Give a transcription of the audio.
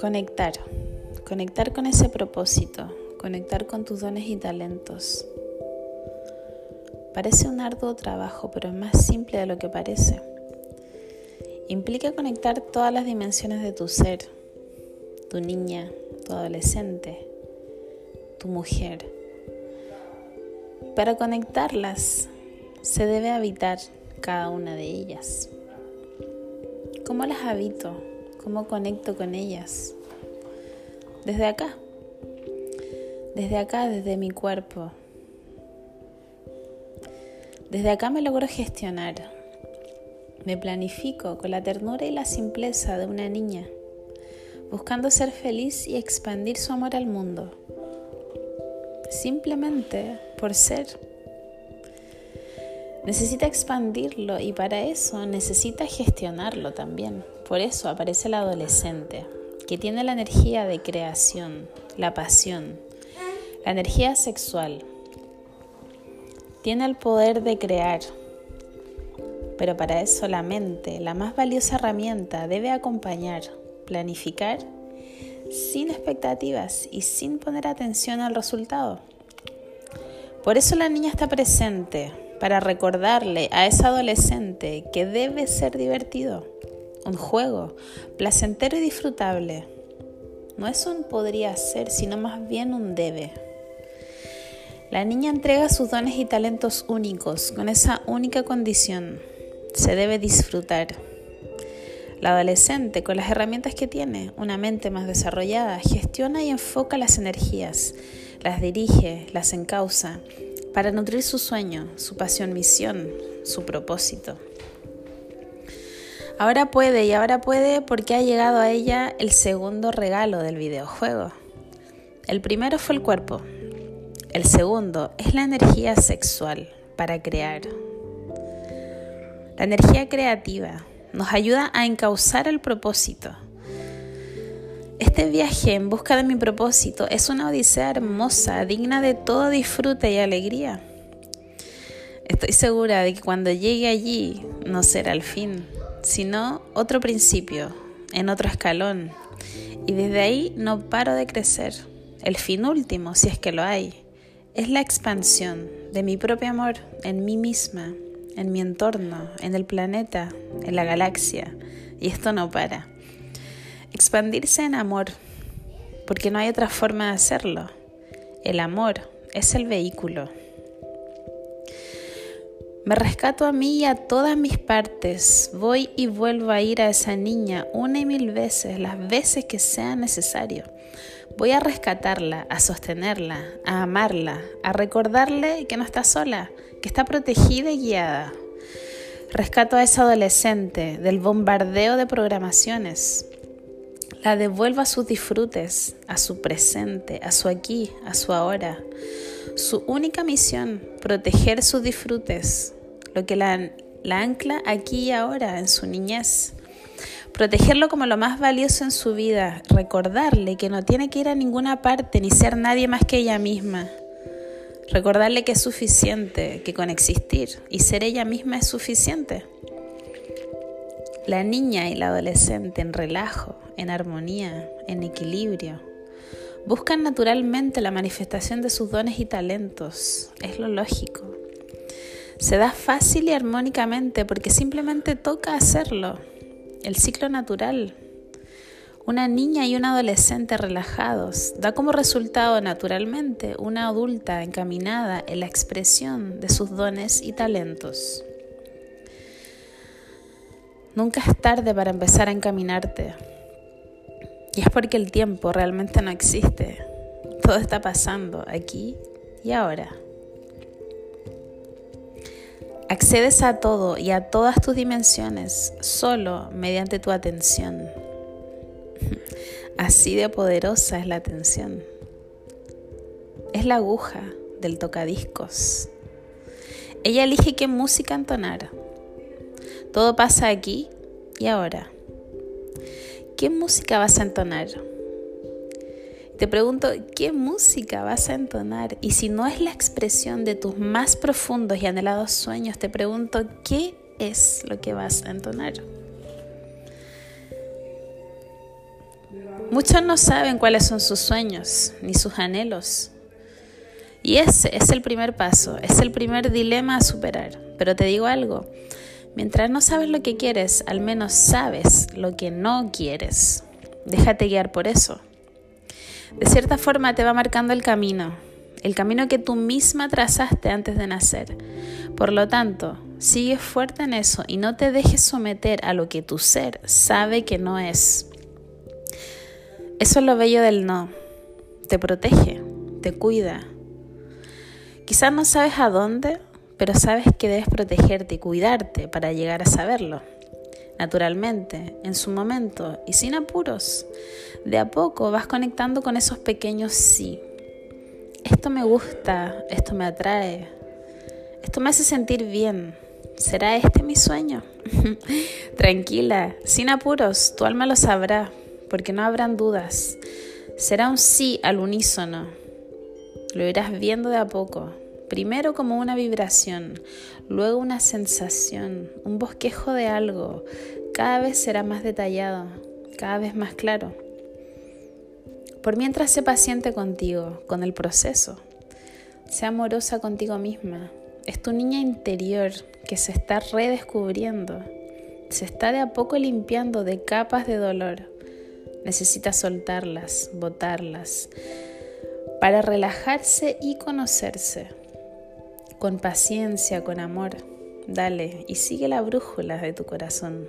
Conectar. Conectar con ese propósito. Conectar con tus dones y talentos. Parece un arduo trabajo, pero es más simple de lo que parece. Implica conectar todas las dimensiones de tu ser, tu niña, tu adolescente, tu mujer. Para conectarlas se debe habitar cada una de ellas. ¿Cómo las habito? ¿Cómo conecto con ellas? Desde acá, desde acá, desde mi cuerpo. Desde acá me logro gestionar. Me planifico con la ternura y la simpleza de una niña, buscando ser feliz y expandir su amor al mundo. Simplemente por ser. Necesita expandirlo y para eso necesita gestionarlo también. Por eso aparece el adolescente, que tiene la energía de creación, la pasión, la energía sexual. Tiene el poder de crear, pero para eso la mente, la más valiosa herramienta, debe acompañar, planificar sin expectativas y sin poner atención al resultado. Por eso la niña está presente, para recordarle a esa adolescente que debe ser divertido un juego placentero y disfrutable. No es un podría ser, sino más bien un debe. La niña entrega sus dones y talentos únicos con esa única condición. Se debe disfrutar. La adolescente, con las herramientas que tiene, una mente más desarrollada, gestiona y enfoca las energías, las dirige, las encausa, para nutrir su sueño, su pasión, misión, su propósito. Ahora puede y ahora puede porque ha llegado a ella el segundo regalo del videojuego. El primero fue el cuerpo. El segundo es la energía sexual para crear. La energía creativa nos ayuda a encauzar el propósito. Este viaje en busca de mi propósito es una odisea hermosa, digna de todo disfrute y alegría. Estoy segura de que cuando llegue allí no será el fin, sino otro principio, en otro escalón. Y desde ahí no paro de crecer. El fin último, si es que lo hay, es la expansión de mi propio amor en mí misma, en mi entorno, en el planeta, en la galaxia. Y esto no para. Expandirse en amor, porque no hay otra forma de hacerlo. El amor es el vehículo. Me rescato a mí y a todas mis partes. Voy y vuelvo a ir a esa niña una y mil veces, las veces que sea necesario. Voy a rescatarla, a sostenerla, a amarla, a recordarle que no está sola, que está protegida y guiada. Rescato a esa adolescente del bombardeo de programaciones. La devuelvo a sus disfrutes, a su presente, a su aquí, a su ahora. Su única misión, proteger sus disfrutes, lo que la, ancla aquí y ahora, en su niñez. Protegerlo como lo más valioso en su vida, recordarle que no tiene que ir a ninguna parte ni ser nadie más que ella misma. Recordarle que es suficiente, que con existir y ser ella misma es suficiente. La niña y la adolescente en relajo, en armonía, en equilibrio, buscan naturalmente la manifestación de sus dones y talentos. Es lo lógico se da fácil y armónicamente porque simplemente toca hacerlo. El ciclo natural. Una niña y un adolescente relajados da como resultado naturalmente una adulta encaminada en la expresión de sus dones y talentos. Nunca es tarde para empezar a encaminarte. Y es porque el tiempo realmente no existe. Todo está pasando aquí y ahora. Accedes a todo y a todas tus dimensiones solo mediante tu atención. Así de poderosa es la atención. Es la aguja del tocadiscos. Ella elige qué música entonar. Todo pasa aquí y ahora. ¿Qué música vas a entonar? Te pregunto, ¿qué música vas a entonar? Y si no es la expresión de tus más profundos y anhelados sueños, te pregunto, ¿qué es lo que vas a entonar. Muchos no saben cuáles son sus sueños ni sus anhelos. Y ese es el primer paso, es el primer dilema a superar. Pero te digo algo, mientras no sabes lo que quieres, al menos sabes lo que no quieres. Déjate guiar por eso. De cierta forma te va marcando el camino, el camino que tú misma trazaste antes de nacer. Por lo tanto, sigue fuerte en eso y no te dejes someter a lo que tu ser sabe que no es. Eso es lo bello del no. Te protege, te cuida. Quizás no sabes a dónde, pero sabes que debes protegerte y cuidarte para llegar a saberlo. Naturalmente, en su momento y sin apuros, de a poco vas conectando con esos pequeños sí. Esto me gusta, esto me atrae, esto me hace sentir bien. ¿Será este mi sueño? Tranquila, sin apuros, tu alma lo sabrá porque no habrán dudas. Será un sí al unísono. Lo irás viendo de a poco. Primero como una vibración, luego una sensación, un bosquejo de algo. Cada vez será más detallado, cada vez más claro. Por mientras sé paciente contigo, con el proceso. Sé amorosa contigo misma. Es tu niña interior que se está redescubriendo. Se está de a poco limpiando de capas de dolor necesita soltarlas, botarlas, para relajarse y conocerse. Con paciencia, con amor, dale y sigue la brújula de tu corazón.